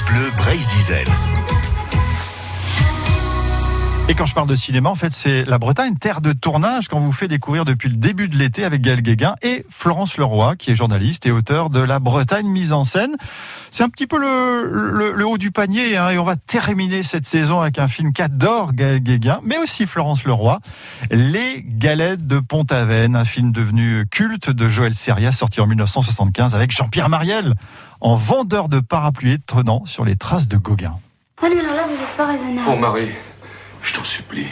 Bleu Brésil. Et quand je parle de cinéma, en fait, c'est la Bretagne, terre de tournage, qu'on vous fait découvrir depuis le début de l'été avec Gaël Guéguin et Florence Leroy, qui est journaliste et auteur de La Bretagne mise en scène. C'est un petit peu le, le, haut du panier, hein, et on va terminer cette saison avec un film qu'adore Gaël Guéguin, mais aussi Florence Leroy, Les Galettes de Pont-Aven, un film devenu culte de Joël Seria, sorti en 1975 avec Jean-Pierre Mariel, en vendeur de parapluies trônant sur les traces de Gauguin. Allez, là, là, vous n'êtes pas raisonnable. Oh, Marie. Je t'en supplie.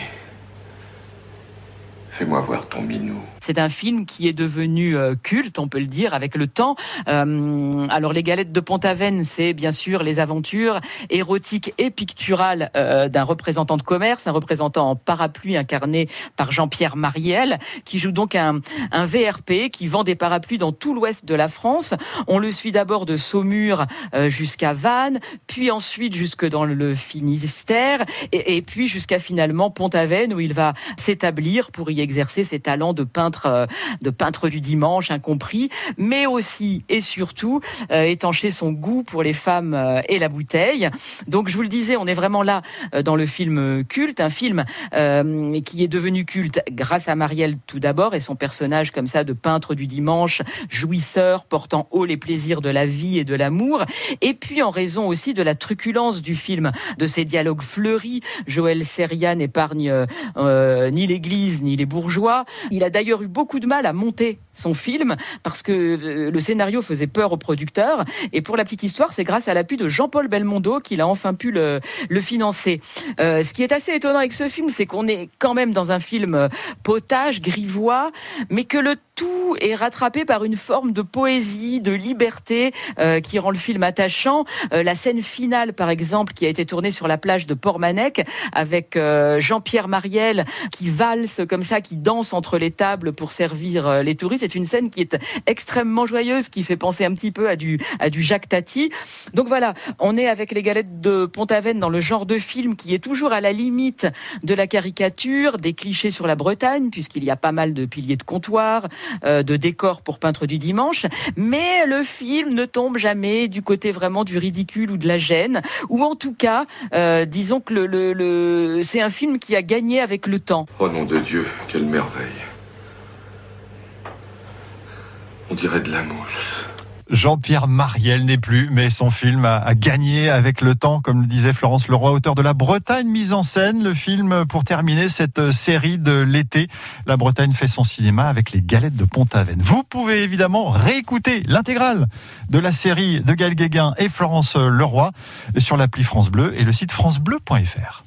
Fais-moi voir. C'est un film qui est devenu euh, culte, on peut le dire, avec le temps. Euh, alors, Les Galettes de Pont-Aven, c'est bien sûr les aventures érotiques et picturales euh, d'un représentant de commerce, un représentant en parapluie incarné par Jean-Pierre Mariel, qui joue donc un, un VRP qui vend des parapluies dans tout l'ouest de la France. On le suit d'abord de Saumur jusqu'à Vannes, puis ensuite jusque dans le Finistère, et, et puis jusqu'à finalement Pont-Aven, où il va s'établir pour y exercer ses talents de peintre, euh, de peintre du dimanche, incompris, mais aussi et surtout euh, étancher son goût pour les femmes euh, et la bouteille. Donc je vous le disais, on est vraiment là dans le film culte, un film qui est devenu culte grâce à Marielle tout d'abord et son personnage comme ça de peintre du dimanche, jouisseur, portant haut les plaisirs de la vie et de l'amour, et puis en raison aussi de la truculence du film, de ses dialogues fleuris. Joël Seria n'épargne ni l'Église ni les bourgeois bourgeois. Il a d'ailleurs eu beaucoup de mal à monter son film parce que le scénario faisait peur aux producteurs. Et pour la petite histoire, c'est grâce à l'appui de Jean-Paul Belmondo qu'il a enfin pu le, financer. Euh, ce qui est assez étonnant avec ce film, c'est qu'on est quand même dans un film potage, grivois, mais que le tout est rattrapé par une forme de poésie, de liberté qui rend le film attachant. la scène finale, par exemple, qui a été tournée sur la plage de Portmanec avec Jean-Pierre Mariel qui valse comme ça, qui danse entre les tables pour servir les touristes c'est une scène qui est extrêmement joyeuse, qui fait penser un petit peu à du, à du Jacques Tati. Donc voilà, on est avec les galettes de Pont-Aven dans le genre de film qui est toujours à la limite de la caricature, des clichés sur la Bretagne, puisqu'il y a pas mal de piliers de comptoir, euh, de décors pour peintre du dimanche. Mais le film ne tombe jamais du côté vraiment du ridicule ou de la gêne, ou en tout cas, euh, disons que le, le, le c'est un film qui a gagné avec le temps. Oh nom de Dieu, quelle merveille. On dirait de la mousse. Jean-Pierre Mariel n'est plus, mais son film a, gagné avec le temps, comme le disait Florence Leroy, auteur de La Bretagne mise en scène. Le film pour terminer cette série de l'été. La Bretagne fait son cinéma avec les galettes de Pont-Aven. Vous pouvez évidemment réécouter l'intégrale de la série de Gaël Guéguin et Florence Leroy sur l'appli France Bleu et le site francebleu.fr.